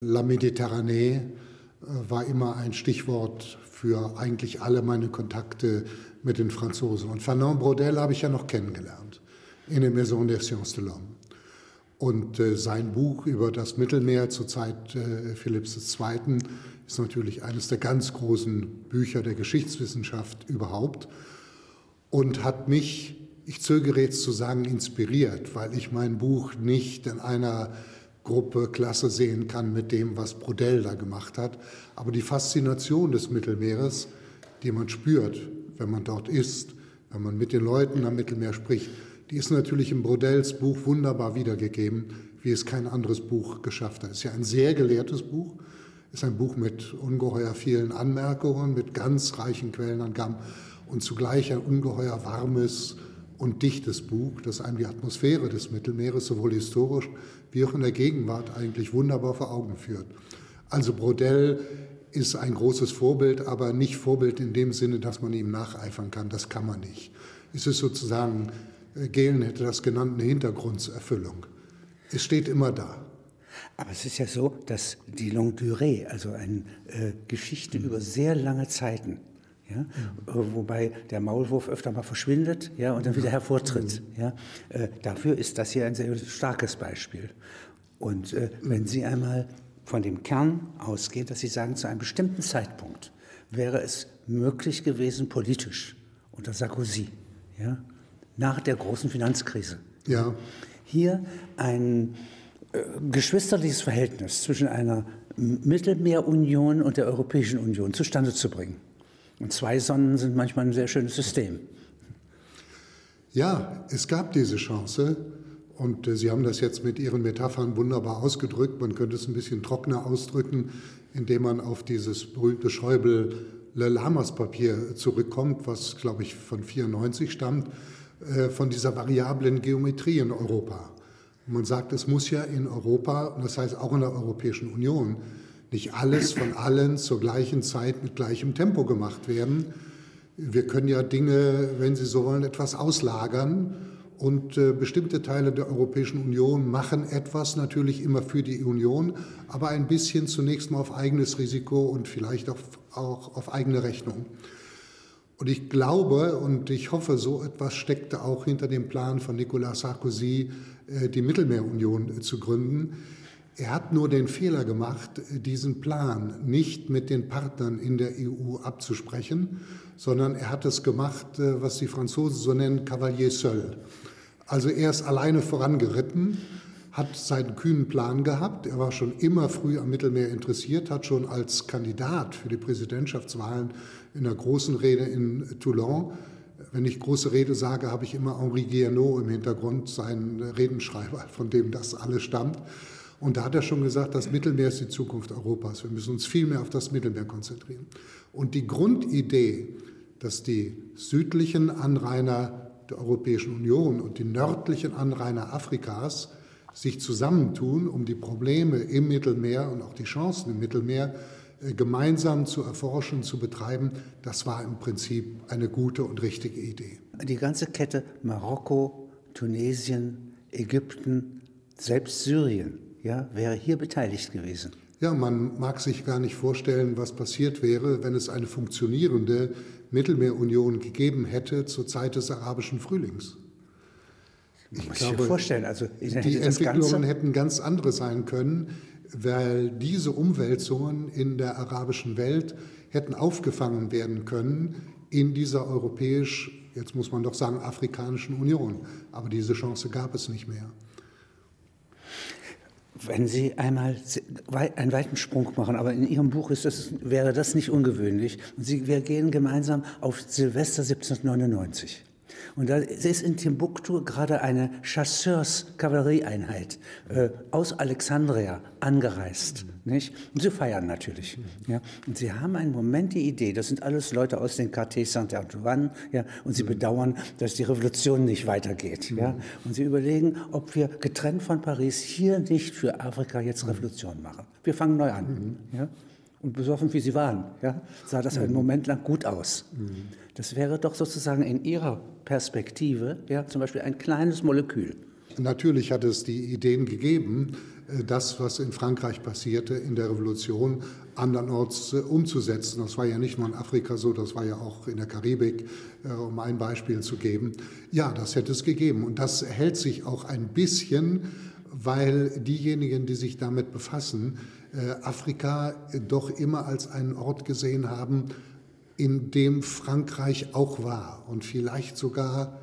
La Méditerranée äh, war immer ein Stichwort für eigentlich alle meine Kontakte mit den Franzosen. Und Fernand Braudel habe ich ja noch kennengelernt in der Maison des Sciences de l'Homme. Und äh, sein Buch über das Mittelmeer zur Zeit äh, Philipps II. ist natürlich eines der ganz großen Bücher der Geschichtswissenschaft überhaupt und hat mich, ich zögere jetzt zu sagen, inspiriert, weil ich mein Buch nicht in einer Gruppe, Klasse sehen kann mit dem, was Brodell da gemacht hat. Aber die Faszination des Mittelmeeres, die man spürt, wenn man dort ist, wenn man mit den Leuten am Mittelmeer spricht, die ist natürlich im Brodells Buch wunderbar wiedergegeben, wie es kein anderes Buch geschafft hat. Es ist ja ein sehr gelehrtes Buch, ist ein Buch mit ungeheuer vielen Anmerkungen, mit ganz reichen Quellenangaben und zugleich ein ungeheuer warmes, und dichtes Buch, das einem die Atmosphäre des Mittelmeeres sowohl historisch wie auch in der Gegenwart eigentlich wunderbar vor Augen führt. Also Brodell ist ein großes Vorbild, aber nicht Vorbild in dem Sinne, dass man ihm nacheifern kann. Das kann man nicht. Es ist sozusagen, äh, Gehlen hätte das genannt, eine Hintergrundserfüllung. Es steht immer da. Aber es ist ja so, dass die Longue Durée, also eine äh, Geschichte mhm. über sehr lange Zeiten, ja? Mhm. Wobei der Maulwurf öfter mal verschwindet ja, und dann wieder hervortritt. Mhm. Ja? Äh, dafür ist das hier ein sehr starkes Beispiel. Und äh, wenn Sie einmal von dem Kern ausgehen, dass Sie sagen, zu einem bestimmten Zeitpunkt wäre es möglich gewesen, politisch, unter Sarkozy, ja, nach der großen Finanzkrise, ja. hier ein äh, geschwisterliches Verhältnis zwischen einer Mittelmeerunion und der Europäischen Union zustande zu bringen. Und zwei Sonnen sind manchmal ein sehr schönes System. Ja, es gab diese Chance. Und äh, Sie haben das jetzt mit Ihren Metaphern wunderbar ausgedrückt. Man könnte es ein bisschen trockener ausdrücken, indem man auf dieses berühmte Schäuble-Lammers-Papier zurückkommt, was, glaube ich, von 94 stammt, äh, von dieser variablen Geometrie in Europa. Man sagt, es muss ja in Europa, und das heißt auch in der Europäischen Union, nicht alles von allen zur gleichen Zeit mit gleichem Tempo gemacht werden. Wir können ja Dinge, wenn Sie so wollen, etwas auslagern. Und äh, bestimmte Teile der Europäischen Union machen etwas natürlich immer für die Union, aber ein bisschen zunächst mal auf eigenes Risiko und vielleicht auch, auch auf eigene Rechnung. Und ich glaube und ich hoffe, so etwas steckte auch hinter dem Plan von Nicolas Sarkozy, äh, die Mittelmeerunion äh, zu gründen. Er hat nur den Fehler gemacht, diesen Plan nicht mit den Partnern in der EU abzusprechen, sondern er hat es gemacht, äh, was die Franzosen so nennen, Cavalier seul. Also er ist alleine vorangeritten, hat seinen kühnen Plan gehabt. Er war schon immer früh am Mittelmeer interessiert, hat schon als Kandidat für die Präsidentschaftswahlen in einer großen Rede in Toulon wenn ich große Rede sage, habe ich immer Henri Guillenot im Hintergrund, seinen Redenschreiber, von dem das alles stammt. Und da hat er schon gesagt, das Mittelmeer ist die Zukunft Europas. Wir müssen uns viel mehr auf das Mittelmeer konzentrieren. Und die Grundidee, dass die südlichen Anrainer der Europäischen Union und die nördlichen Anrainer Afrikas sich zusammentun, um die Probleme im Mittelmeer und auch die Chancen im Mittelmeer äh, gemeinsam zu erforschen, zu betreiben, das war im Prinzip eine gute und richtige Idee. Die ganze Kette Marokko, Tunesien, Ägypten, selbst Syrien ja, wäre hier beteiligt gewesen. Ja, man mag sich gar nicht vorstellen, was passiert wäre, wenn es eine funktionierende Mittelmeerunion gegeben hätte zur Zeit des arabischen Frühlings. Ich muss glaube, vorstellen, also die Entwicklungen hätten ganz andere sein können, weil diese Umwälzungen in der arabischen Welt hätten aufgefangen werden können in dieser europäisch, jetzt muss man doch sagen, afrikanischen Union. Aber diese Chance gab es nicht mehr. Wenn Sie einmal einen weiten Sprung machen, aber in Ihrem Buch das, wäre das nicht ungewöhnlich. Sie, wir gehen gemeinsam auf Silvester 1799. Und da ist in Timbuktu gerade eine Chasseurs-Kavallerieeinheit äh, aus Alexandria angereist. Nicht? Und sie feiern natürlich. Ja? Und sie haben einen Moment die Idee, das sind alles Leute aus den Quartier Saint-Antoine, ja? und sie bedauern, dass die Revolution nicht weitergeht. Ja? Und sie überlegen, ob wir getrennt von Paris hier nicht für Afrika jetzt Revolution machen. Wir fangen neu an. Ja? Und besoffen wie sie waren, ja, sah das einen Moment lang gut aus. Das wäre doch sozusagen in Ihrer Perspektive ja, zum Beispiel ein kleines Molekül. Natürlich hat es die Ideen gegeben, äh, das, was in Frankreich passierte in der Revolution, andernorts äh, umzusetzen. Das war ja nicht nur in Afrika so, das war ja auch in der Karibik, äh, um ein Beispiel zu geben. Ja, das hätte es gegeben. Und das hält sich auch ein bisschen, weil diejenigen, die sich damit befassen, Afrika doch immer als einen Ort gesehen haben, in dem Frankreich auch war und vielleicht sogar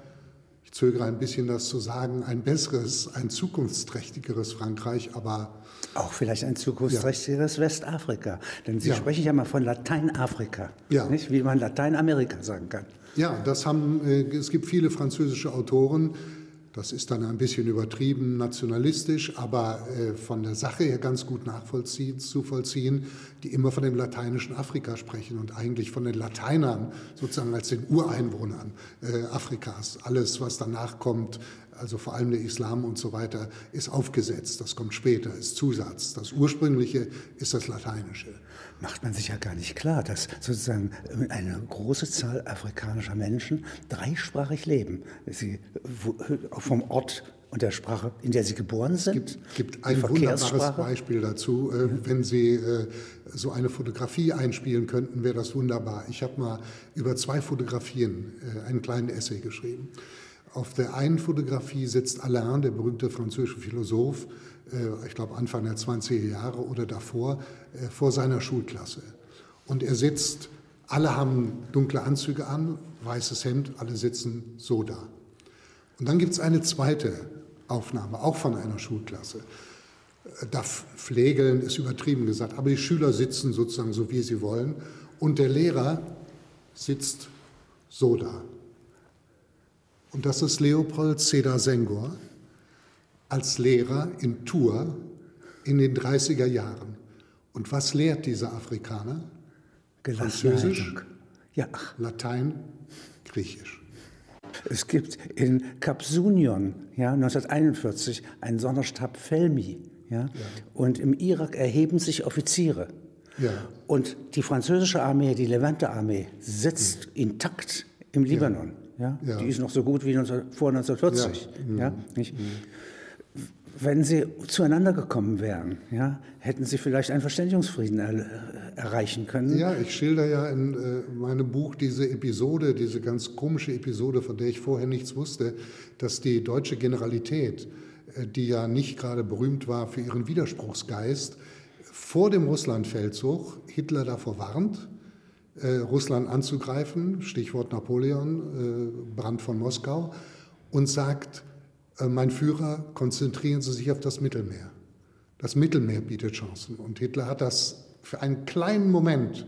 zögere ein bisschen das zu sagen, ein besseres, ein zukunftsträchtigeres Frankreich, aber auch vielleicht ein zukunftsträchtigeres ja. Westafrika. Denn Sie ja. sprechen ja mal von Lateinafrika, ja. nicht? wie man Lateinamerika sagen kann. Ja, das haben, äh, es gibt viele französische Autoren, das ist dann ein bisschen übertrieben nationalistisch, aber äh, von der Sache her ganz gut nachvollziehen, zu vollziehen, die immer von dem lateinischen Afrika sprechen und eigentlich von den Lateinern sozusagen als den Ureinwohnern äh, Afrikas. Alles, was danach kommt, also vor allem der Islam und so weiter, ist aufgesetzt. Das kommt später, ist Zusatz. Das Ursprüngliche ist das Lateinische macht man sich ja gar nicht klar, dass sozusagen eine große Zahl afrikanischer Menschen dreisprachig leben. Sie vom Ort und der Sprache, in der sie geboren sind. Es gibt, gibt ein wunderbares Beispiel dazu. Äh, wenn Sie äh, so eine Fotografie einspielen könnten, wäre das wunderbar. Ich habe mal über zwei Fotografien äh, einen kleinen Essay geschrieben. Auf der einen Fotografie sitzt Alain, der berühmte französische Philosoph, äh, ich glaube Anfang der 20er Jahre oder davor, äh, vor seiner Schulklasse. Und er sitzt, alle haben dunkle Anzüge an, weißes Hemd, alle sitzen so da. Und dann gibt es eine zweite Aufnahme, auch von einer Schulklasse. Äh, da pflegeln ist übertrieben gesagt, aber die Schüler sitzen sozusagen so, wie sie wollen. Und der Lehrer sitzt so da. Und das ist Leopold Seda Senghor als Lehrer in Tours in den 30er Jahren. Und was lehrt dieser Afrikaner? Französisch, ja. Latein, Griechisch. Es gibt in Kapsunion ja, 1941 einen Sonderstab Felmi. Ja, ja. Und im Irak erheben sich Offiziere. Ja. Und die französische Armee, die Levante-Armee, sitzt mhm. intakt im Libanon. Ja. ja. Die ist noch so gut wie 19, vor 1940. Ja. Mhm. Nicht? Mhm wenn sie zueinander gekommen wären, ja, hätten sie vielleicht einen Verständigungsfrieden er, erreichen können. Ja, ich schilder ja in äh, meinem Buch diese Episode, diese ganz komische Episode, von der ich vorher nichts wusste, dass die deutsche Generalität, äh, die ja nicht gerade berühmt war für ihren Widerspruchsgeist, vor dem Russlandfeldzug Hitler davor warnt, äh, Russland anzugreifen, Stichwort Napoleon, äh, Brand von Moskau, und sagt, äh, mein Führer, konzentrieren Sie sich auf das Mittelmeer. Das Mittelmeer bietet Chancen. Und Hitler hat das für einen kleinen Moment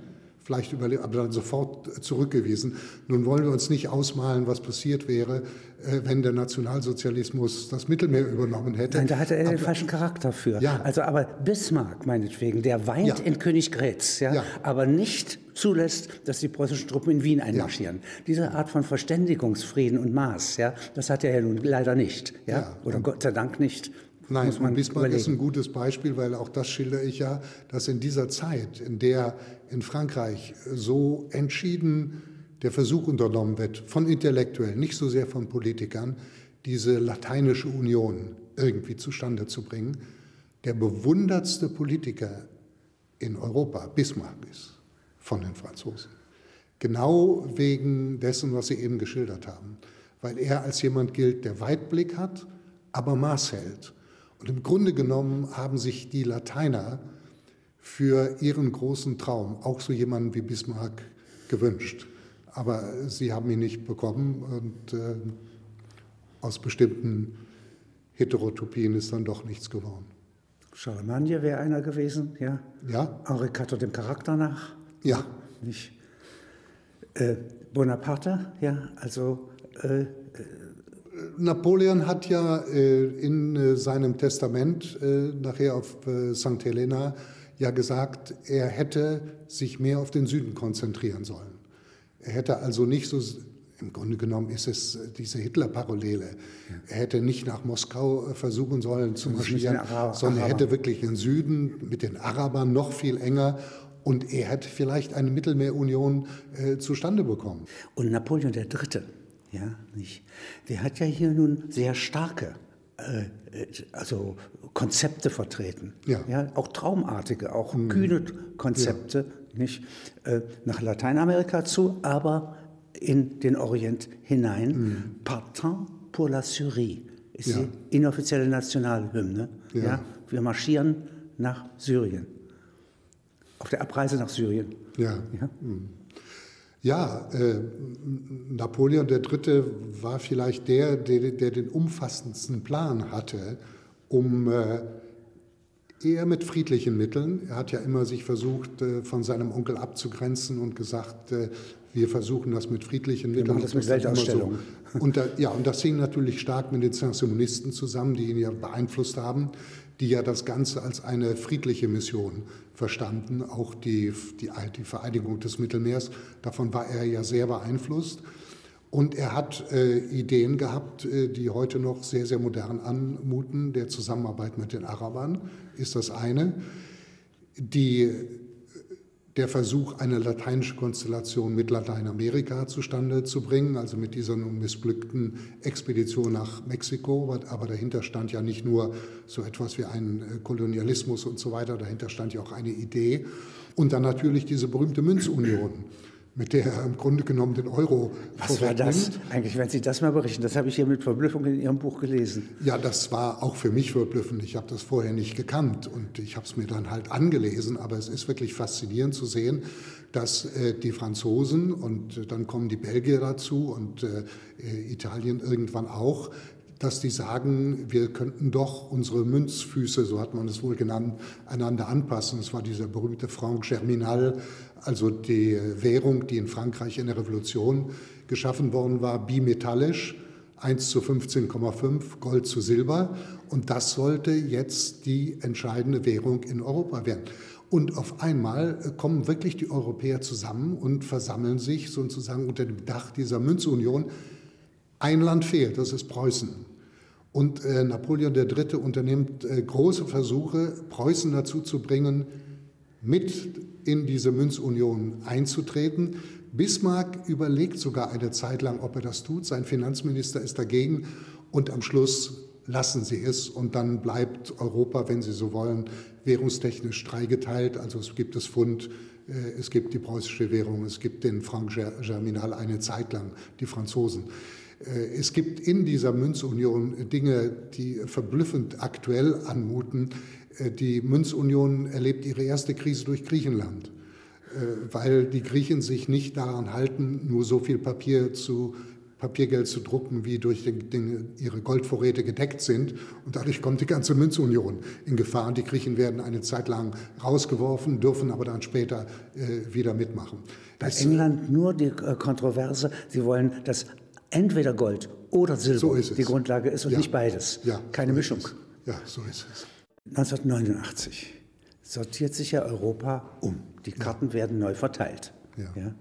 vielleicht überlebt, aber dann sofort zurückgewiesen. Nun wollen wir uns nicht ausmalen, was passiert wäre, äh, wenn der Nationalsozialismus das Mittelmeer übernommen hätte. Nein, da hatte er aber, den falschen Charakter für. Ja. Also aber Bismarck meinetwegen, der weint ja. in Königgrätz, ja, ja, aber nicht zulässt, dass die preußischen Truppen in Wien einmarschieren. Diese Art von Verständigungsfrieden und Maß, ja, das hat er ja nun leider nicht, ja, oder Gott sei Dank nicht. Nein, muss man Bismarck überlegen. ist ein gutes Beispiel, weil auch das schildere ich ja, dass in dieser Zeit, in der in Frankreich so entschieden der Versuch unternommen wird, von Intellektuellen, nicht so sehr von Politikern, diese lateinische Union irgendwie zustande zu bringen, der bewundertste Politiker in Europa Bismarck ist von den Franzosen. Genau wegen dessen, was Sie eben geschildert haben. Weil er als jemand gilt, der Weitblick hat, aber Maß hält und im Grunde genommen haben sich die Lateiner für ihren großen Traum auch so jemanden wie Bismarck gewünscht. Aber sie haben ihn nicht bekommen und äh, aus bestimmten Heterotopien ist dann doch nichts geworden. Charlemagne wäre einer gewesen, ja? Ja. Henri IV dem Charakter nach? Ja. Nicht. Äh, Bonaparte, ja, also äh, Napoleon hat ja äh, in äh, seinem Testament äh, nachher auf äh, St. Helena ja gesagt, er hätte sich mehr auf den Süden konzentrieren sollen. Er hätte also nicht so, im Grunde genommen ist es äh, diese Hitler-Parallele, ja. er hätte nicht nach Moskau äh, versuchen sollen zu marschieren, sondern er hätte wirklich den Süden mit den Arabern noch viel enger und er hätte vielleicht eine Mittelmeerunion äh, zustande bekommen. Und Napoleon III ja, nicht. Der hat ja hier nun sehr starke also Konzepte vertreten. Ja. ja auch traumartige, auch mhm. kühne Konzepte, ja. Nicht nach Lateinamerika zu, aber in den Orient hinein. Mhm. Partant pour la Syrie ist ja. die inoffizielle Nationalhymne. Ja. ja. Wir marschieren nach Syrien. Auf der Abreise nach Syrien. Ja. Ja, mhm. ja äh, Napoleon III. war vielleicht der, der, der, den umfassendsten Plan hatte, um äh, eher mit friedlichen Mitteln. Er hat ja immer sich versucht, äh, von seinem Onkel abzugrenzen und gesagt, äh, wir versuchen das mit friedlichen Mitteln. Wir machen das mit Weltausstellungen. So. Und da, ja, und das hing natürlich stark mit den Saint-Simonisten zusammen, die ihn ja beeinflusst haben, die ja das Ganze als eine friedliche Mission verstanden, auch die, die, die Vereinigung des Mittelmeers. Davon war er ja sehr beeinflusst. Und er hat äh, Ideen gehabt, äh, die heute noch sehr, sehr modern anmuten. Der Zusammenarbeit mit den Arabern ist das eine. Die der Versuch, eine lateinische Konstellation mit Lateinamerika zustande zu bringen, also mit dieser nun missglückten Expedition nach Mexiko. Aber dahinter stand ja nicht nur so etwas wie ein äh, Kolonialismus und so weiter, dahinter stand ja auch eine Idee. Und dann natürlich diese berühmte Münzunion mit der er im Grunde genommen den Euro Was war das eigentlich, wenn Sie das mal berichten? Das habe ich hier mit Verblüffung in Ihrem Buch gelesen. Ja, das war auch für mich verblüffend. Ich habe das vorher nicht gekannt und ich habe es mir dann halt angelesen. Aber es ist wirklich faszinierend zu sehen, dass äh, die Franzosen und äh, dann kommen die Belgier dazu und äh, äh Italien irgendwann auch, dass die sagen, wir könnten doch unsere Münzfüße, so hat man es wohl genannt, einander anpassen. Es war dieser berühmte Franc Germinal, also die Währung, die in Frankreich in der Revolution geschaffen worden war, bimetallisch, 1 zu 15,5, Gold zu Silber. Und das sollte jetzt die entscheidende Währung in Europa werden. Und auf einmal kommen wirklich die Europäer zusammen und versammeln sich sozusagen unter dem Dach dieser Münzunion. Ein Land fehlt, das ist Preußen. Und äh, Napoleon III. unternimmt äh, große Versuche, Preußen dazu zu bringen, mit in diese Münzunion einzutreten. Bismarck überlegt sogar eine Zeit lang, ob er das tut. Sein Finanzminister ist dagegen und am Schluss lassen sie es und dann bleibt Europa, wenn Sie so wollen, währungstechnisch dreigeteilt. Also es gibt das Pfund, äh, es gibt die preußische Währung, es gibt den Franc Germinal eine Zeit lang, die Franzosen. Äh, es gibt in dieser Münzunion Dinge, die verblüffend aktuell anmuten. Äh, die Münzunion erlebt ihre erste Krise durch Griechenland, äh, weil die Griechen sich nicht daran halten, nur so viel Papier zu Papiergeld zu drucken, wie durch den, den, ihre Goldvorräte gedeckt sind. Und dadurch kommt die ganze Münzunion in Gefahr. Und die Griechen werden eine Zeit lang rausgeworfen, dürfen aber dann später äh, wieder mitmachen. Bei es, England nur die äh, Kontroverse, sie wollen das entweder Gold oder Silber so die Grundlage ist und ja. nicht beides. Ja, Keine so Mischung. Ja, so ist es. 1989 sortiert sich ja Europa um. Die Karten ja. werden neu verteilt. Ja.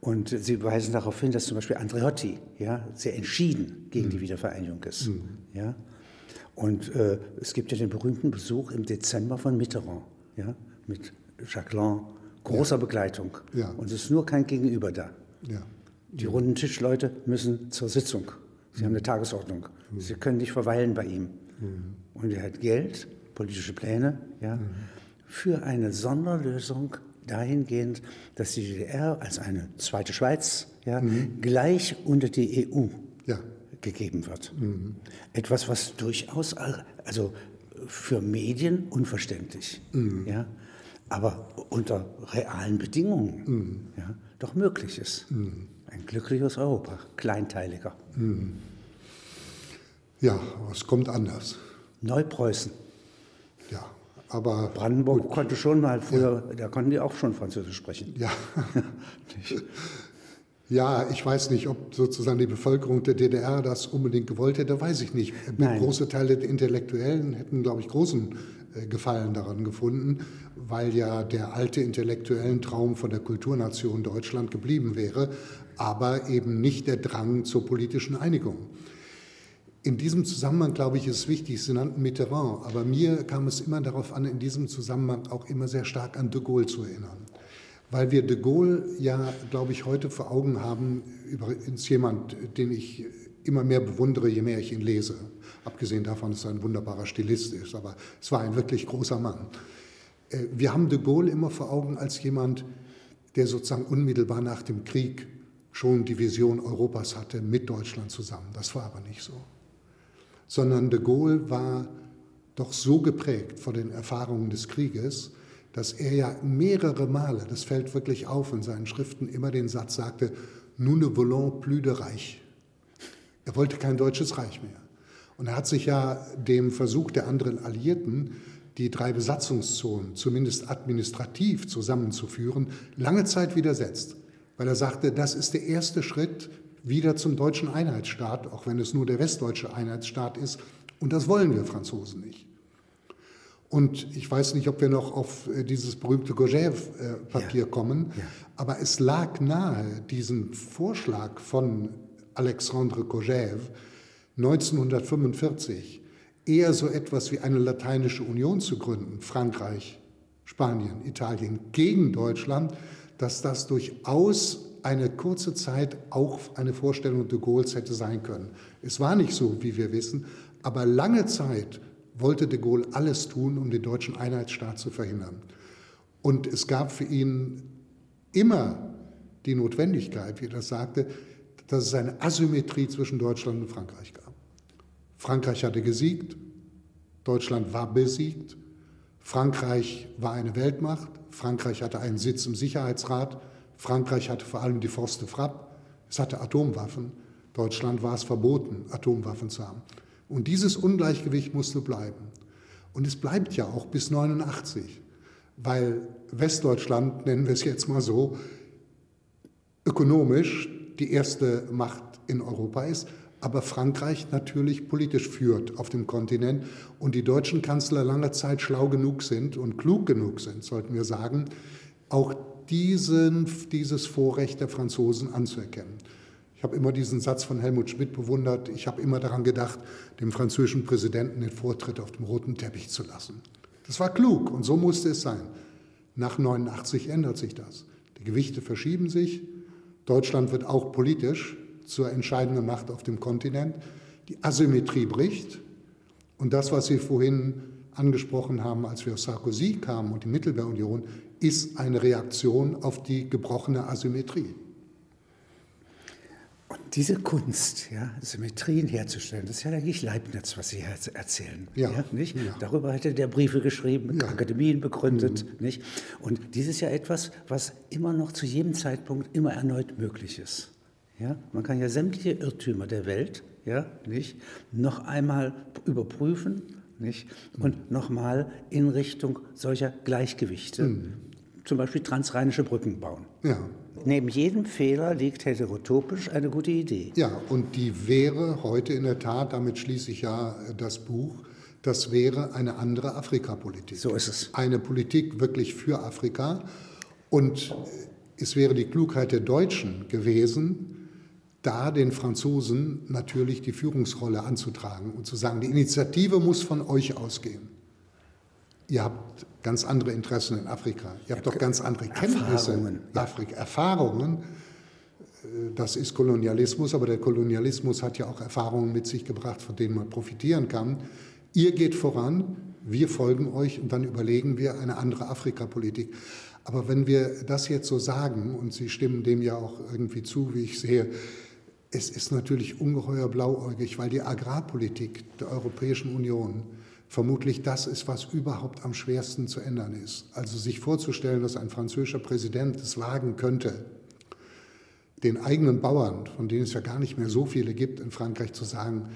Und Sie weisen darauf hin, dass zum Beispiel Andreotti ja, sehr entschieden gegen mhm. die Wiedervereinigung ist. Mhm. Ja? Und äh, es gibt ja den berühmten Besuch im Dezember von Mitterrand ja, mit Jacques Lang, großer Begleitung. Und es ist nur kein Gegenüber da. Ja. Die runden Tischleute müssen zur Sitzung. Sie mhm. haben eine Tagesordnung. Mhm. Sie können nicht verweilen bei ihm. Mhm. Und er hat Geld, politische Pläne, ja, für eine Sonderlösung dahingehend, dass die DDR als eine zweite Schweiz ja, mhm. gleich unter die EU ja. gegeben wird. Mhm. Etwas, was durchaus also für Medien unverständlich, mhm. ja, aber unter realen Bedingungen ja, doch möglich ist. Ein glückliches Europa, kleinteiliger. Ja, aber es kommt anders. Neupreußen. Aber. Brandenburg gut. konnte schon mal früher, ja. da konnten die auch schon Französisch sprechen. Ja. ja, ich weiß nicht, ob sozusagen die Bevölkerung der DDR das unbedingt gewollt hätte, weiß ich nicht. Nein. Große Teile der Intellektuellen hätten, glaube ich, großen äh, Gefallen daran gefunden weil ja der alte intellektuellen Traum von der Kulturnation Deutschland geblieben wäre, aber eben nicht der Drang zur politischen Einigung. In diesem Zusammenhang, glaube ich, ist wichtig, Sie nannten Mitterrand, aber mir kam es immer darauf an, in diesem Zusammenhang auch immer sehr stark an de Gaulle zu erinnern. Weil wir de Gaulle ja, glaube ich, heute vor Augen haben, übrigens jemand, den ich immer mehr bewundere, je mehr ich ihn lese. Abgesehen davon, dass er ein wunderbarer Stilist ist, aber es war ein wirklich großer Mann. Äh, wir haben de Gaulle immer vor Augen als jemand, der sozusagen unmittelbar nach dem Krieg schon die Vision Europas hatte mit Deutschland zusammen. Das war aber nicht so. Sondern de Gaulle war doch so geprägt von den Erfahrungen des Krieges, dass er ja mehrere Male, das fällt wirklich auf in seinen Schriften, immer den Satz sagte, nous ne voulons plus de Reich. Er wollte kein deutsches Reich mehr. Und er hat sich ja dem Versuch der anderen Alliierten, die drei Besatzungszonen zumindest administrativ zusammenzuführen, lange Zeit widersetzt, weil er sagte, das ist der erste Schritt wieder zum deutschen Einheitsstaat, auch wenn es nur der westdeutsche Einheitsstaat ist. Und das wollen wir Franzosen nicht. Und ich weiß nicht, ob wir noch auf äh, dieses berühmte Gogève-Papier ja. kommen, ja. aber es lag nahe, diesen Vorschlag von Alexandre Gogève 1945 eher so etwas wie eine lateinische Union zu gründen, Frankreich, Spanien, Italien gegen Deutschland, dass das durchaus eine kurze Zeit auch eine Vorstellung de Gaulle's hätte sein können. Es war nicht so, wie wir wissen, aber lange Zeit wollte de Gaulle alles tun, um den deutschen Einheitsstaat zu verhindern. Und es gab für ihn immer die Notwendigkeit, wie er das sagte, dass es eine Asymmetrie zwischen Deutschland und Frankreich gab. Frankreich hatte gesiegt, Deutschland war besiegt, Frankreich war eine Weltmacht, Frankreich hatte einen Sitz im Sicherheitsrat, Frankreich hatte vor allem die Forste Frappe, es hatte Atomwaffen, Deutschland war es verboten, Atomwaffen zu haben. Und dieses Ungleichgewicht musste bleiben. Und es bleibt ja auch bis 89, weil Westdeutschland, nennen wir es jetzt mal so, ökonomisch die erste Macht in Europa ist, aber Frankreich natürlich politisch führt auf dem Kontinent und die deutschen Kanzler lange Zeit schlau genug sind und klug genug sind, sollten wir sagen, auch diesen, dieses Vorrecht der Franzosen anzuerkennen. Ich habe immer diesen Satz von Helmut Schmidt bewundert. Ich habe immer daran gedacht, dem französischen Präsidenten den Vortritt auf dem roten Teppich zu lassen. Das war klug und so musste es sein. Nach 89 ändert sich das. Die Gewichte verschieben sich. Deutschland wird auch politisch zur entscheidenden Macht auf dem Kontinent. Die Asymmetrie bricht. Und das, was Sie vorhin angesprochen haben, als wir aus Sarkozy kamen und die Mittelmeerunion, ist eine Reaktion auf die gebrochene Asymmetrie. Und diese Kunst, ja, Symmetrien herzustellen, das ist ja eigentlich Leibniz, was Sie erzählen. Ja, ja nicht? Ja. Darüber hätte der Briefe geschrieben, ja. Akademien begründet. Mhm. Nicht? Und dies ist ja etwas, was immer noch zu jedem Zeitpunkt immer erneut möglich ist. Ja? Man kann ja sämtliche Irrtümer der Welt ja, nicht, noch einmal überprüfen nicht, und nochmal in Richtung solcher Gleichgewichte, mhm. zum Beispiel transrheinische Brücken bauen. Ja. Neben jedem Fehler liegt heterotopisch eine gute Idee. Ja, und die wäre heute in der Tat, damit schließe ich ja das Buch, das wäre eine andere Afrikapolitik. So ist es. Eine Politik wirklich für Afrika. Und es wäre die Klugheit der Deutschen gewesen, da den Franzosen natürlich die Führungsrolle anzutragen und zu sagen, die Initiative muss von euch ausgehen. Ihr habt ganz andere Interessen in Afrika. Ihr habt doch ganz andere Kenntnisse Erfahrungen, in Afrika. Erfahrungen. Äh, das ist Kolonialismus, aber der Kolonialismus hat ja auch Erfahrungen mit sich gebracht, von denen man profitieren kann. Ihr geht voran, wir folgen euch und dann überlegen wir eine andere Afrikapolitik. Aber wenn wir das jetzt so sagen, und Sie stimmen dem ja auch irgendwie zu, wie ich sehe, es ist natürlich ungeheuer blauäugig, weil die Agrarpolitik der Europäischen Union vermutlich das ist, was überhaupt am schwersten zu ändern ist. Also sich vorzustellen, dass ein französischer Präsident es wagen könnte, den eigenen Bauern, von denen es ja gar nicht mehr so viele gibt in Frankreich, zu sagen,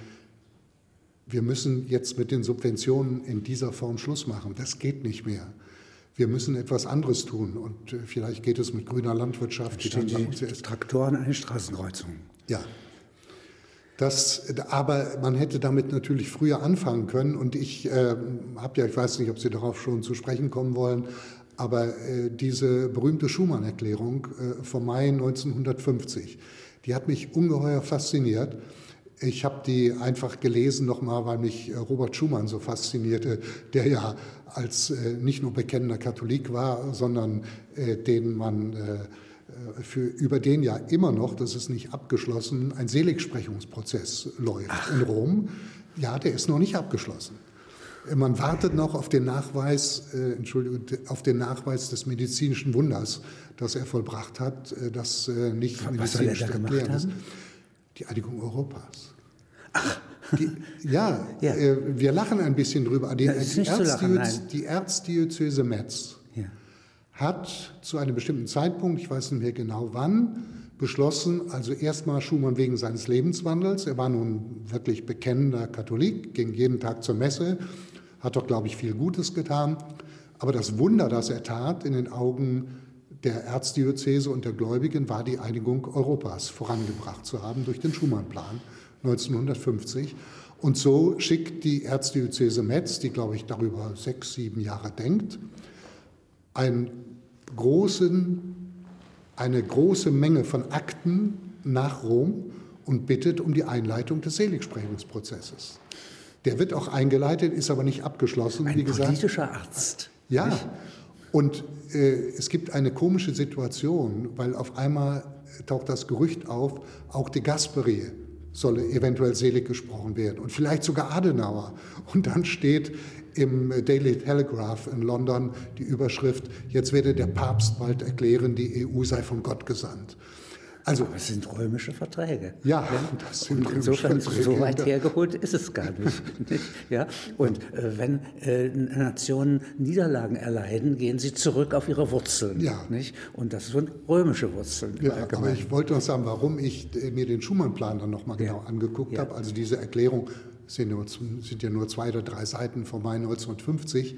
wir müssen jetzt mit den Subventionen in dieser Form Schluss machen. Das geht nicht mehr. Wir müssen etwas anderes tun und äh, vielleicht geht es mit grüner Landwirtschaft. Die, die Traktoren an den Straßenkreuzungen. Ja. Das, aber man hätte damit natürlich früher anfangen können. Und ich äh, habe ja, ich weiß nicht, ob Sie darauf schon zu sprechen kommen wollen, aber äh, diese berühmte Schumann-Erklärung äh, vom Mai 1950, die hat mich ungeheuer fasziniert. Ich habe die einfach gelesen nochmal, weil mich äh, Robert Schumann so faszinierte, der ja als äh, nicht nur bekennender Katholik war, sondern äh, den man äh, für, über den ja immer noch, das ist nicht abgeschlossen, ein Seligsprechungsprozess läuft Ach. in Rom. Ja, der ist noch nicht abgeschlossen. Man wartet noch auf den Nachweis, äh, Entschuldigung, auf den Nachweis des medizinischen Wunders, das er vollbracht hat, äh, das äh, nicht Was medizinisch erklärt ist. Die Einigung Europas. Ach. Die, ja, ja. Äh, wir lachen ein bisschen drüber. Die, die, Erzdiöz, die Erzdiözese Metz ja. hat zu einem bestimmten Zeitpunkt, ich weiß nicht mehr genau wann, beschlossen, also erstmal Schumann wegen seines Lebenswandels, er war nun wirklich bekennender Katholik, ging jeden Tag zur Messe, hat doch, glaube ich, viel Gutes getan. Aber das Wunder, das er tat in den Augen der Erzdiözese und der Gläubigen, war die Einigung Europas vorangebracht zu haben durch den Schumann-Plan 1950. Und so schickt die Erzdiözese Metz, die, glaube ich, darüber sechs, sieben Jahre denkt, einen großen, eine große Menge von Akten nach Rom und bittet um die Einleitung des Seligsprechungsprozesses. Der wird auch eingeleitet, ist aber nicht abgeschlossen. Ein wie gesagt. politischer Arzt. Ja. Nicht? Und äh, es gibt eine komische Situation, weil auf einmal taucht das Gerücht auf, auch de Gasperi solle eventuell selig gesprochen werden und vielleicht sogar Adenauer. Und dann steht im Daily Telegraph in London die Überschrift, jetzt werde der Papst bald erklären, die EU sei von Gott gesandt. Also, Aber es sind römische Verträge. Ja, das sind und insofern Verträge. so weit hergeholt ist es gar nicht. nicht? Ja? Und äh, wenn äh, Nationen Niederlagen erleiden, gehen sie zurück auf ihre Wurzeln. Ja. Nicht? Und das sind römische Wurzeln. Ja, aber ich wollte noch sagen, warum ich äh, mir den Schumann-Plan dann nochmal genau ja. angeguckt ja. habe. Also diese Erklärung sind, nur, sind ja nur zwei oder drei Seiten von Mai 1950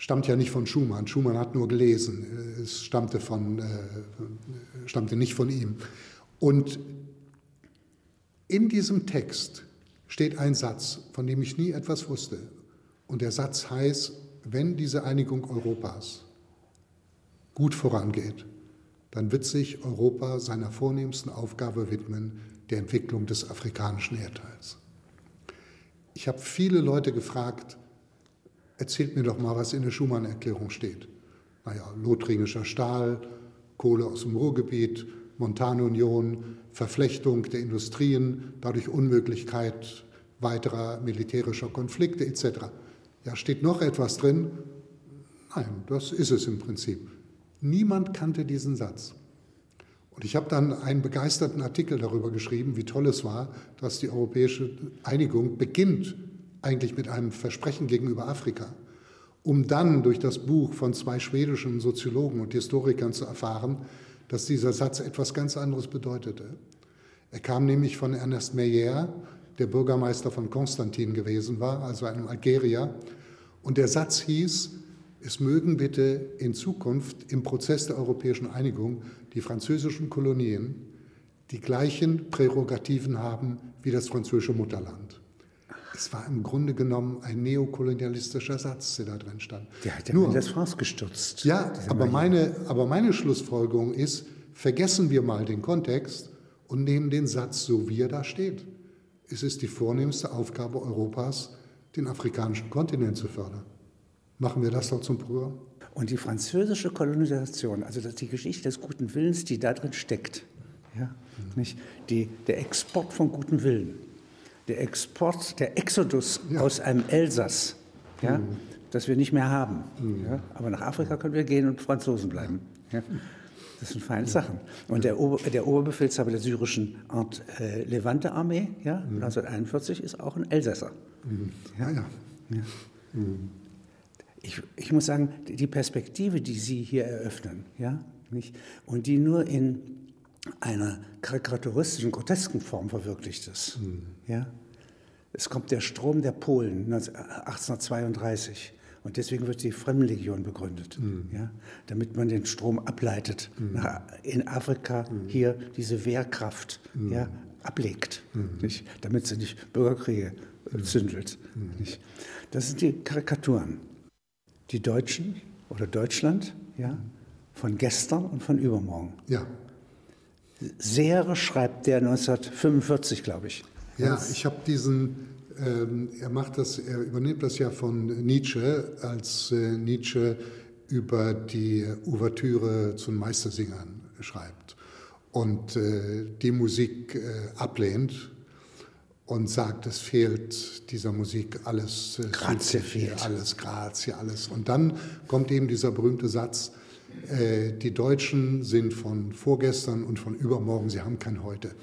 stammt ja nicht von Schumann. Schumann hat nur gelesen. Es stammte, von, äh, stammte nicht von ihm. Und in diesem Text steht ein Satz, von dem ich nie etwas wusste. Und der Satz heißt, wenn diese Einigung Europas gut vorangeht, dann wird sich Europa seiner vornehmsten Aufgabe widmen, der Entwicklung des afrikanischen Erdteils. Ich habe viele Leute gefragt, Erzählt mir doch mal, was in der Schumann-Erklärung steht. Naja, lothringischer Stahl, Kohle aus dem Ruhrgebiet, Montanunion, Verflechtung der Industrien, dadurch Unmöglichkeit weiterer militärischer Konflikte etc. Ja, steht noch etwas drin? Nein, das ist es im Prinzip. Niemand kannte diesen Satz. Und ich habe dann einen begeisterten Artikel darüber geschrieben, wie toll es war, dass die europäische Einigung beginnt eigentlich mit einem Versprechen gegenüber Afrika, um dann durch das Buch von zwei schwedischen Soziologen und Historikern zu erfahren, dass dieser Satz etwas ganz anderes bedeutete. Er kam nämlich von Ernest Meyer, der Bürgermeister von Konstantin gewesen war, also einem Algerier. Und der Satz hieß, es mögen bitte in Zukunft im Prozess der europäischen Einigung die französischen Kolonien die gleichen Prärogativen haben wie das französische Mutterland. Es war im Grunde genommen ein neokolonialistischer Satz, der da drin stand. Der hat ja Nur, das France gestürzt. Ja, aber meine, aber meine Schlussfolgerung ist, vergessen wir mal den Kontext und nehmen den Satz so, wie er da steht. Es ist die vornehmste Aufgabe Europas, den afrikanischen Kontinent zu fördern. Machen wir das doch zum Programm. Und die französische Kolonisation, also die Geschichte des guten Willens, die da drin steckt, ja, mhm. nicht? Die, der Export von gutem Willen, der Export, der Exodus ja. aus einem Elsass, ja, mhm. das wir nicht mehr haben. Mhm. Ja, aber nach Afrika können wir gehen und Franzosen bleiben. Ja. Das sind feine Sachen. Und der, Ober, der Oberbefehlshaber der syrischen Art, äh, Levante-Armee, ja, mhm. 1941, ist auch ein Elsasser. Mhm. Ja, ja. ja. Mhm. Ich, ich, muss sagen, die Perspektive, die Sie hier eröffnen, ja, nicht, und die nur in einer karikaturistischen, grotesken Form verwirklicht ist, mhm. ja, es kommt der Strom der Polen 1832 und deswegen wird die Fremdenlegion begründet, mhm. ja, damit man den Strom ableitet, mhm. nach, in Afrika mhm. hier diese Wehrkraft mhm. ja, ablegt, mhm. nicht, damit sie nicht Bürgerkriege äh, zündelt. Nicht. Das sind die Karikaturen. Die Deutschen oder Deutschland ja, von gestern und von übermorgen. Ja. Seere schreibt der 1945, glaube ich. Ja, ich habe diesen, ähm, er macht das, er übernimmt das ja von Nietzsche, als äh, Nietzsche über die Ouvertüre zu den Meistersingern schreibt und äh, die Musik äh, ablehnt und sagt, es fehlt dieser Musik alles äh, Grazie fehlt. alles Grazie, alles. Und dann kommt eben dieser berühmte Satz, die Deutschen sind von vorgestern und von übermorgen, sie haben kein Heute.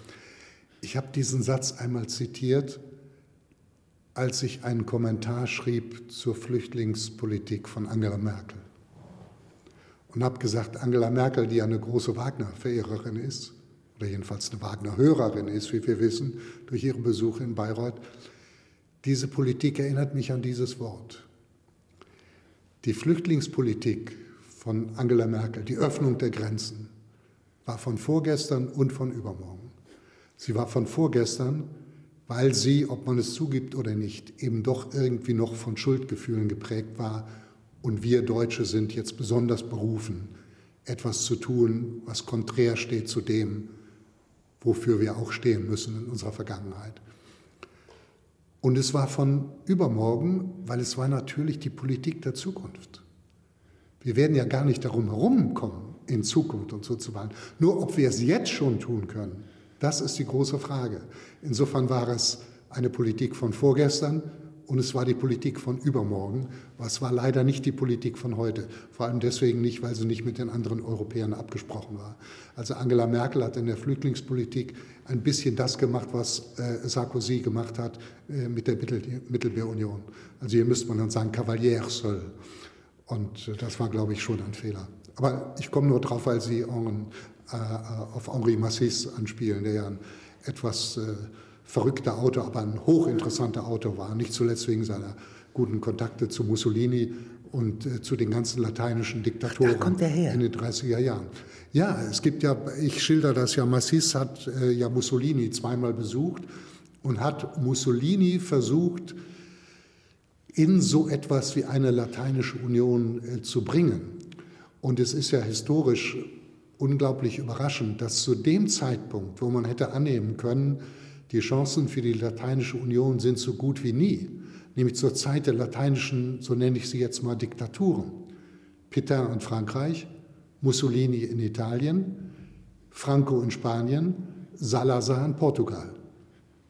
Ich habe diesen Satz einmal zitiert, als ich einen Kommentar schrieb zur Flüchtlingspolitik von Angela Merkel. Und habe gesagt, Angela Merkel, die eine große Wagner-Verehrerin ist, oder jedenfalls eine Wagner-Hörerin ist, wie wir wissen, durch ihren Besuch in Bayreuth, diese Politik erinnert mich an dieses Wort. Die Flüchtlingspolitik von Angela Merkel, die Öffnung der Grenzen, war von vorgestern und von übermorgen. Sie war von vorgestern, weil sie, ob man es zugibt oder nicht, eben doch irgendwie noch von Schuldgefühlen geprägt war. Und wir Deutsche sind jetzt besonders berufen, etwas zu tun, was konträr steht zu dem, wofür wir auch stehen müssen in unserer Vergangenheit. Und es war von übermorgen, weil es war natürlich die Politik der Zukunft. Wir werden ja gar nicht darum herumkommen, in Zukunft und so zu wandeln. Nur ob wir es jetzt schon tun können, das ist die große Frage. Insofern war es eine Politik von vorgestern und es war die Politik von übermorgen. Was war leider nicht die Politik von heute. Vor allem deswegen nicht, weil sie nicht mit den anderen Europäern abgesprochen war. Also Angela Merkel hat in der Flüchtlingspolitik ein bisschen das gemacht, was äh, Sarkozy gemacht hat äh, mit der Mittel Mittelmeerunion. Also hier müsste man dann sagen, Cavalier seul. Und äh, das war, glaube ich, schon ein Fehler. Aber ich komme nur drauf, weil Sie äh, auf Henri Massis anspielen, der ja ein etwas äh, verrückter Autor, aber ein hochinteressanter Autor war. Nicht zuletzt wegen seiner guten Kontakte zu Mussolini und äh, zu den ganzen lateinischen Diktatoren in den 30er Jahren. Ja, es gibt ja, ich schilder das ja, Massis hat ja Mussolini zweimal besucht und hat Mussolini versucht, in so etwas wie eine lateinische Union äh, zu bringen. Und es ist ja historisch unglaublich überraschend, dass zu dem Zeitpunkt, wo man hätte annehmen können, die Chancen für die lateinische Union sind so gut wie nie, nämlich zur Zeit der lateinischen, so nenne ich sie jetzt mal, Diktaturen. Petain in Frankreich, Mussolini in Italien, Franco in Spanien, Salazar in Portugal.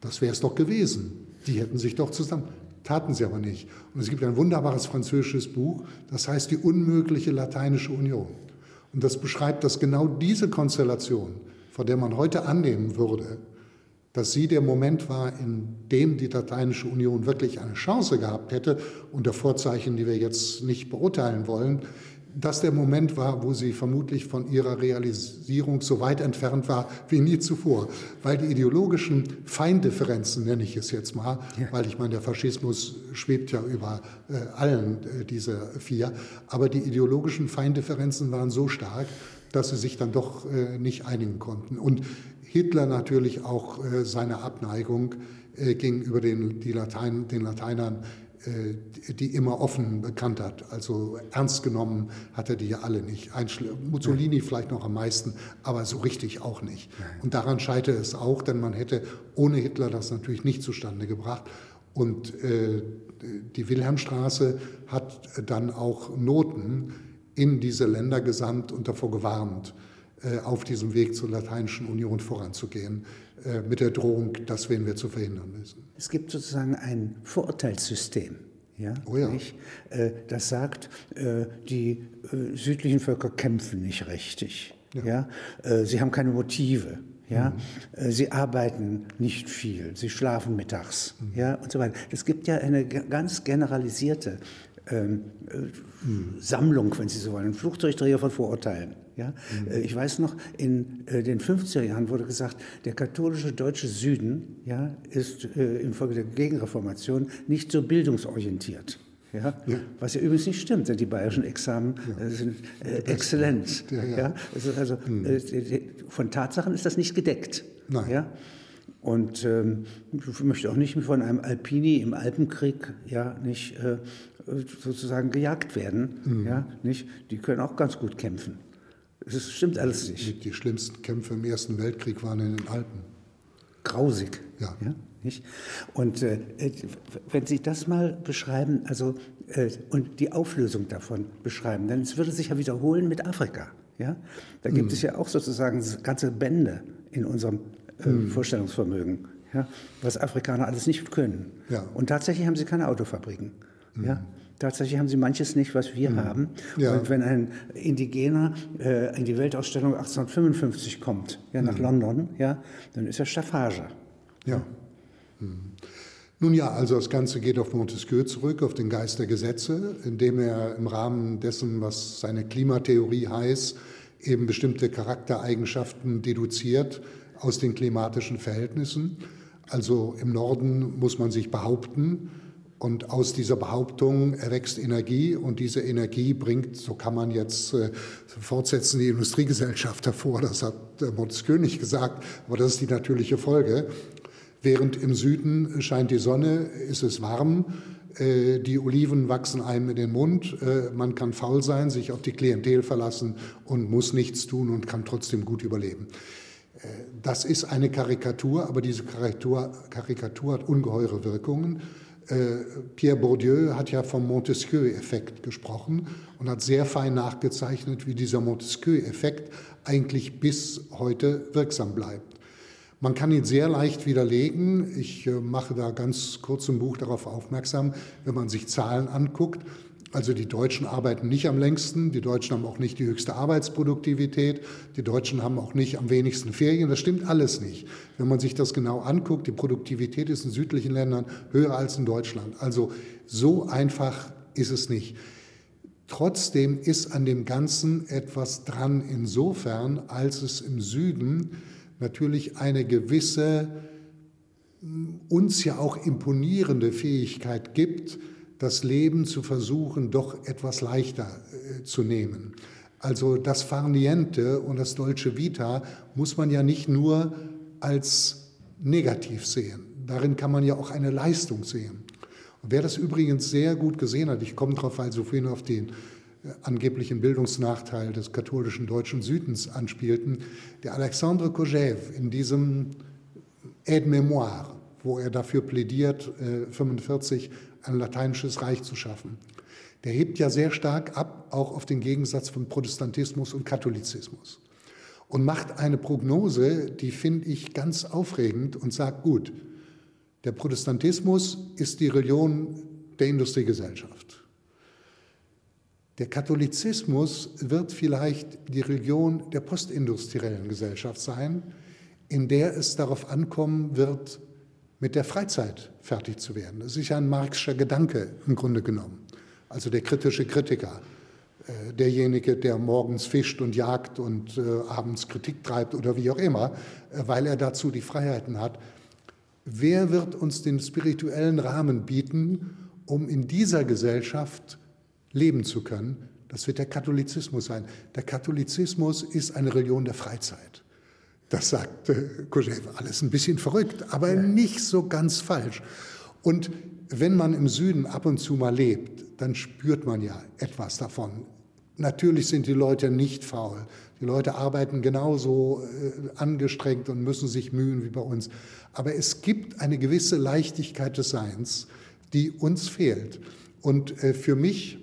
Das wäre es doch gewesen. Die hätten sich doch zusammen. Taten sie aber nicht. Und es gibt ein wunderbares französisches Buch, das heißt Die unmögliche lateinische Union. Und das beschreibt, dass genau diese Konstellation, von der man heute annehmen würde, dass sie der Moment war, in dem die Lateinische Union wirklich eine Chance gehabt hätte, unter Vorzeichen, die wir jetzt nicht beurteilen wollen, das der Moment war, wo sie vermutlich von ihrer Realisierung so weit entfernt war wie nie zuvor. Weil die ideologischen Feindifferenzen, nenne ich es jetzt mal, ja. weil ich meine, der Faschismus schwebt ja über äh, allen äh, diese vier, aber die ideologischen Feindifferenzen waren so stark, dass sie sich dann doch äh, nicht einigen konnten. Und Hitler natürlich auch äh, seine Abneigung äh, gegenüber den, Latein, den Lateinern die immer offen bekannt hat. Also ernst genommen hat er die ja alle nicht. Einschl Mussolini vielleicht noch am meisten, aber so richtig auch nicht. Und daran scheitert es auch, denn man hätte ohne Hitler das natürlich nicht zustande gebracht. Und äh, die Wilhelmstraße hat dann auch Noten in diese Länder gesandt und davor gewarnt, äh, auf diesem Weg zur Lateinischen Union voranzugehen, äh, mit der Drohung, das werden wir zu verhindern wissen. Es gibt sozusagen ein Vorurteilssystem. Ja, oh ja. Äh, das sagt, die südlichen Völker kämpfen nicht richtig. Ja. ja? Sie haben keine Motive. Ja, mhm. sie arbeiten nicht viel, sie schlafen mittags, mhm. ja und so weiter. Es gibt ja eine ganz generalisierte ähm, äh, Sammlung, wenn Sie so wollen, ein Flugzeugträger von Vorurteilen. Ja? Mhm. Äh, ich weiß noch, in äh, den 50er Jahren wurde gesagt, der katholische deutsche Süden ja, ist äh, infolge der Gegenreformation nicht so bildungsorientiert. Ja? ja? Was ja übrigens nicht stimmt, denn die bayerischen Examen ja. Äh, sind äh, exzellent. Ja, ja. Also, also mhm. von Tatsachen ist das nicht gedeckt. Nein. Ja? Und ähm, ich möchte auch nicht von einem Alpini im Alpenkrieg ja nicht äh, sozusagen gejagt werden. Mhm. Ja, nicht? Die können auch ganz gut kämpfen. Das stimmt alles nicht. Die schlimmsten Kämpfe im Ersten Weltkrieg waren in den Alpen. Grausig. Ja. ja nicht? Und äh, wenn Sie das mal beschreiben, also äh, und die Auflösung davon beschreiben, dann es würde sich ja wiederholen mit Afrika. Ja? Da gibt mhm. es ja auch sozusagen ganze Bände in unserem äh, mhm. Vorstellungsvermögen, ja? was Afrikaner alles nicht können. Ja. Und tatsächlich haben sie keine Autofabriken. Mhm. Ja? Tatsächlich haben sie manches nicht, was wir mhm. haben. Ja. Und wenn ein Indigener äh, in die Weltausstellung 1855 kommt, ja, nach mhm. London, ja, dann ist er Staffage. Ja. Mhm. Nun ja, also das Ganze geht auf Montesquieu zurück, auf den Geist der Gesetze, indem er im Rahmen dessen, was seine Klimatheorie heißt, eben bestimmte Charaktereigenschaften deduziert aus den klimatischen Verhältnissen. Also im Norden muss man sich behaupten und aus dieser Behauptung erwächst Energie und diese Energie bringt, so kann man jetzt äh, fortsetzen, die Industriegesellschaft hervor. Das hat Montesquieu nicht gesagt, aber das ist die natürliche Folge. Während im Süden scheint die Sonne, ist es warm, äh, die Oliven wachsen einem in den Mund, äh, man kann faul sein, sich auf die Klientel verlassen und muss nichts tun und kann trotzdem gut überleben. Äh, das ist eine Karikatur, aber diese Karikatur, Karikatur hat ungeheure Wirkungen. Pierre Bourdieu hat ja vom Montesquieu-Effekt gesprochen und hat sehr fein nachgezeichnet, wie dieser Montesquieu-Effekt eigentlich bis heute wirksam bleibt. Man kann ihn sehr leicht widerlegen. Ich äh, mache da ganz kurz im Buch darauf aufmerksam, wenn man sich Zahlen anguckt. Also die Deutschen arbeiten nicht am längsten, die Deutschen haben auch nicht die höchste Arbeitsproduktivität, die Deutschen haben auch nicht am wenigsten Ferien. Das stimmt alles nicht. Wenn man sich das genau anguckt, die Produktivität ist in südlichen Ländern höher als in Deutschland. Also so einfach ist es nicht. Trotzdem ist an dem Ganzen etwas dran insofern, als es im Süden natürlich eine gewisse, uns ja auch imponierende Fähigkeit gibt, das Leben zu versuchen, doch etwas leichter äh, zu nehmen. Also das Farniente und das Dolce Vita muss man ja nicht nur als negativ sehen. Darin kann man ja auch eine Leistung sehen. Und wer das übrigens sehr gut gesehen hat, ich komme darauf, weil vorhin auf den angeblichen Bildungsnachteil des katholischen deutschen Südens anspielten, der Alexandre Kojève in diesem Aide-Mémoire, wo er dafür plädiert, 1945 äh, ein lateinisches Reich zu schaffen, der hebt ja sehr stark ab, auch auf den Gegensatz von Protestantismus und Katholizismus. Und macht eine Prognose, die finde ich ganz aufregend und sagt, gut, der Protestantismus ist die Religion der Industriegesellschaft. Der Katholizismus wird vielleicht die Religion der postindustriellen Gesellschaft sein, in der es darauf ankommen wird, mit der Freizeit fertig zu werden. Das ist ja ein marxischer Gedanke im Grunde genommen. Also der kritische Kritiker, äh, derjenige, der morgens fischt und jagt und äh, abends Kritik treibt oder wie auch immer, äh, weil er dazu die Freiheiten hat. Wer wird uns den spirituellen Rahmen bieten, um in dieser Gesellschaft leben zu können, das wird der Katholizismus sein. Der Katholizismus ist eine Religion der Freizeit. Das sagt äh, Kojève. Alles ein bisschen verrückt, aber nicht so ganz falsch. Und wenn man im Süden ab und zu mal lebt, dann spürt man ja etwas davon. Natürlich sind die Leute nicht faul. Die Leute arbeiten genauso äh, angestrengt und müssen sich mühen wie bei uns. Aber es gibt eine gewisse Leichtigkeit des Seins, die uns fehlt. Und äh, für mich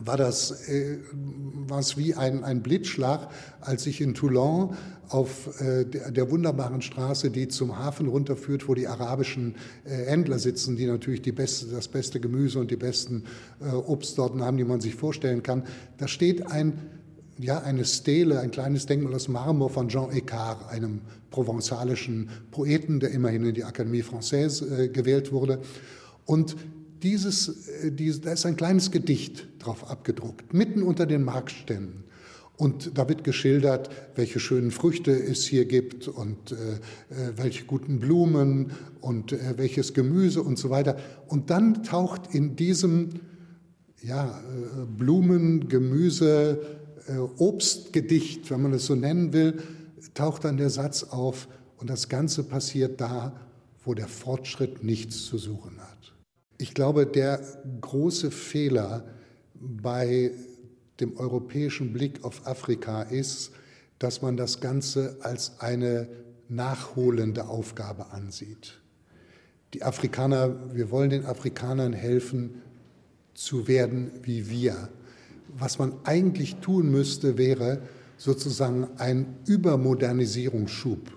war das äh, was wie ein, ein Blitzschlag, als ich in Toulon auf äh, der, der, wunderbaren Straße, die zum Hafen runterführt, wo die arabischen äh, Händler sitzen, die natürlich die beste, das beste Gemüse und die besten äh, Obstsorten haben, die man sich vorstellen kann. Da steht ein, ja, eine Stele, ein kleines Denkmal aus Marmor von Jean Ecart, einem provenzalischen Poeten, der immerhin in die Académie Française äh, gewählt wurde. Und dieses, äh, dieses, da ist ein kleines Gedicht drauf abgedruckt, mitten unter den Marktständen. Und da wird geschildert, welche schönen Früchte es hier gibt und äh, äh, welche guten Blumen und äh, welches Gemüse und so weiter. Und dann taucht in diesem ja, äh, Blumen, Gemüse, äh, Obstgedicht, wenn man es so nennen will, taucht dann der Satz auf und das Ganze passiert da, wo der Fortschritt nichts zu suchen hat. Ich glaube, der große Fehler bei dem europäischen Blick auf Afrika ist, dass man das Ganze als eine nachholende Aufgabe ansieht. Die Afrikaner, wir wollen den Afrikanern helfen, zu werden wie wir. Was man eigentlich tun müsste, wäre, sozusagen ein Übermodernisierungsschub.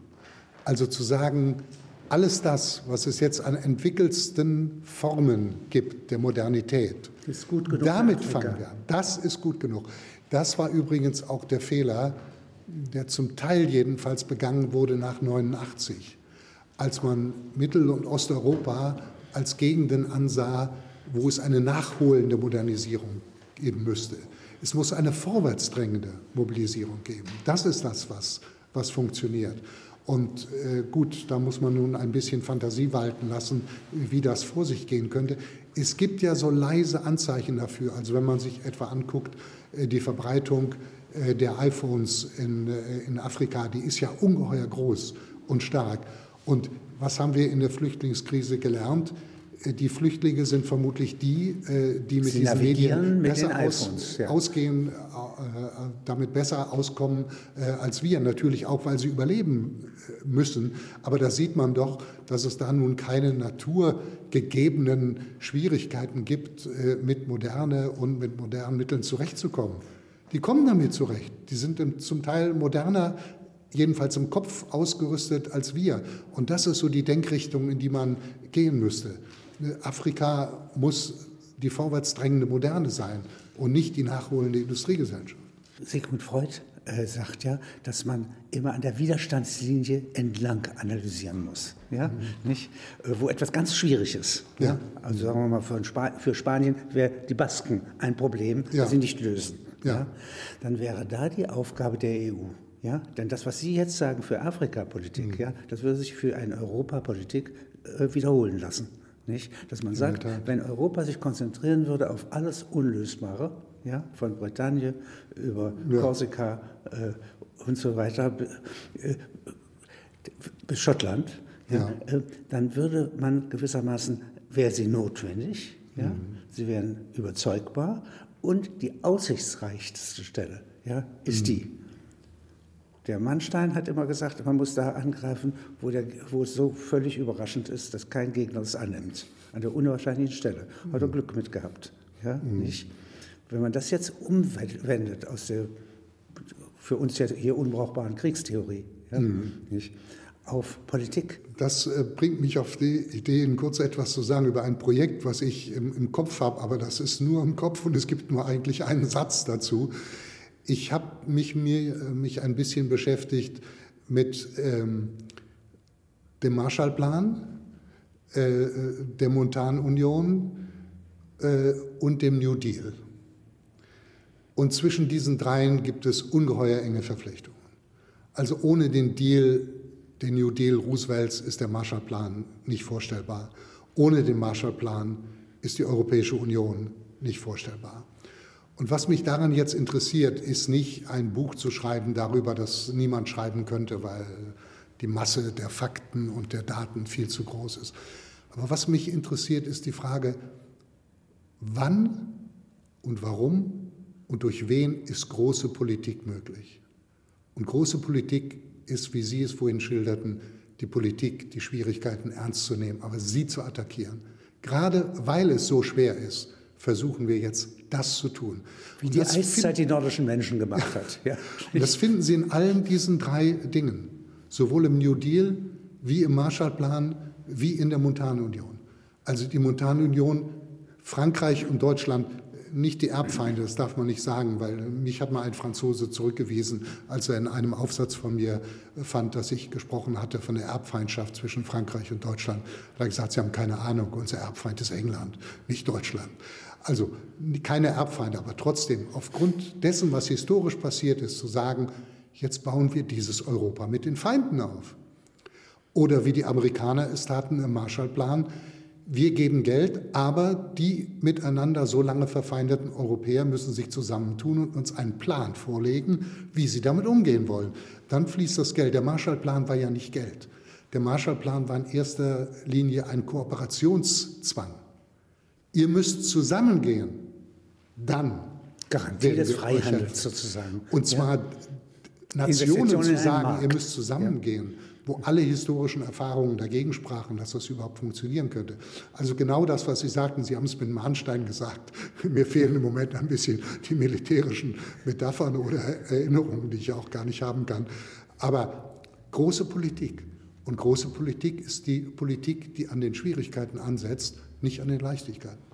Also zu sagen, alles das, was es jetzt an entwickelsten Formen gibt der Modernität, ist gut genug damit fangen wir an. Das ist gut genug. Das war übrigens auch der Fehler, der zum Teil jedenfalls begangen wurde nach 89, als man Mittel- und Osteuropa als Gegenden ansah, wo es eine nachholende Modernisierung geben müsste. Es muss eine vorwärtsdrängende Mobilisierung geben. Das ist das, was, was funktioniert. Und äh, gut, da muss man nun ein bisschen Fantasie walten lassen, wie das vor sich gehen könnte. Es gibt ja so leise Anzeichen dafür. Also wenn man sich etwa anguckt, äh, die Verbreitung äh, der iPhones in, äh, in Afrika, die ist ja ungeheuer groß und stark. Und was haben wir in der Flüchtlingskrise gelernt? Äh, die Flüchtlinge sind vermutlich die, äh, die mit Sie diesen Medien mit besser aus, ja. ausgehen, äh, damit besser auskommen als wir. Natürlich auch, weil sie überleben müssen. Aber da sieht man doch, dass es da nun keine naturgegebenen Schwierigkeiten gibt, mit Moderne und mit modernen Mitteln zurechtzukommen. Die kommen damit zurecht. Die sind zum Teil moderner jedenfalls im Kopf ausgerüstet als wir. Und das ist so die Denkrichtung, in die man gehen müsste. Afrika muss die vorwärtsdrängende Moderne sein und nicht die nachholende Industriegesellschaft. Sigmund Freud äh, sagt ja, dass man immer an der Widerstandslinie entlang analysieren muss. Ja? Mhm. Nicht? Äh, wo etwas ganz schwierig ist. Ja. ja? Also sagen wir mal, für, Spa für Spanien wäre die Basken ein Problem, ja. das sie nicht lösen. Ja. ja. Dann wäre da die Aufgabe der EU. Ja? Denn das, was Sie jetzt sagen für Afrikapolitik, mhm. ja, das würde sich für eine Europapolitik äh, wiederholen lassen. Nicht? Dass man sagt, wenn Europa sich konzentrieren würde auf alles Unlösbare, ja, von Bretagne über ja. Korsika äh, und so weiter äh, bis Schottland, ja. Äh, dann würde man gewissermaßen, wäre sie notwendig, ja, mhm. sie wären überzeugbar und die aussichtsreichste Stelle ja, ist mhm. die. Der Mannstein hat immer gesagt, man muss da angreifen, wo, der, wo es so völlig überraschend ist, dass kein Gegner es annimmt. An der unwahrscheinlichen Stelle. Hat er mhm. Glück mit gehabt. Ja, mhm. nicht? Wenn man das jetzt umwendet aus der für uns ja hier unbrauchbaren Kriegstheorie ja, mhm. nicht? auf Politik. Das äh, bringt mich auf die Idee, kurz etwas zu sagen über ein Projekt, was ich im, im Kopf habe, aber das ist nur im Kopf und es gibt nur eigentlich einen Satz dazu. Ich habe mich, äh, mich ein bisschen beschäftigt mit ähm, dem Marshallplan, äh, äh, der Montanunion äh, und dem New Deal. Und zwischen diesen dreien gibt es ungeheuer enge Verflechtungen. Also ohne den Deal, den New Deal Roosevelts ist der Marshallplan nicht vorstellbar. Ohne den Marshallplan ist die Europäische Union nicht vorstellbar. Und was mich daran jetzt interessiert, ist nicht ein Buch zu schreiben darüber, das niemand schreiben könnte, weil die Masse der Fakten und der Daten viel zu groß ist. Aber was mich interessiert, ist die Frage, wann und warum und durch wen ist große Politik möglich? Und große Politik ist, wie Sie es vorhin schilderten, die Politik, die Schwierigkeiten ernst zu nehmen, aber sie zu attackieren. Gerade weil es so schwer ist, versuchen wir jetzt das zu tun. Wie die Eiszeit die nordischen Menschen gemacht hat. Ja. das finden Sie in allen diesen drei Dingen, sowohl im New Deal wie im Marshallplan wie in der Montanunion. Also die Montanunion, Frankreich und Deutschland nicht die Erbfeinde, das darf man nicht sagen, weil mich hat mal ein Franzose zurückgewiesen, als er in einem Aufsatz von mir fand, dass ich gesprochen hatte von der Erbfeindschaft zwischen Frankreich und Deutschland. Da hat er gesagt, Sie haben keine Ahnung, unser Erbfeind ist England, nicht Deutschland. Also keine Erbfeinde, aber trotzdem aufgrund dessen, was historisch passiert ist, zu sagen, jetzt bauen wir dieses Europa mit den Feinden auf. Oder wie die Amerikaner es taten im Marshallplan, wir geben Geld, aber die miteinander so lange verfeindeten Europäer müssen sich zusammentun und uns einen Plan vorlegen, wie sie damit umgehen wollen. Dann fließt das Geld. Der Marshallplan war ja nicht Geld. Der Marshallplan war in erster Linie ein Kooperationszwang. Ihr müsst zusammengehen. Dann. Garantie des Freihandels sozusagen. Und zwar ja. Nationen zu sagen, ihr müsst zusammengehen. Ja. wo alle historischen Erfahrungen dagegen sprachen, dass das überhaupt funktionieren könnte. Also genau das, was Sie sagten, Sie haben es mit Mahnstein gesagt. Mir fehlen im Moment ein bisschen die militärischen Metaphern oder Erinnerungen, die ich auch gar nicht haben kann. Aber große Politik. Und große Politik ist die Politik, die an den Schwierigkeiten ansetzt, nicht an den Leichtigkeiten.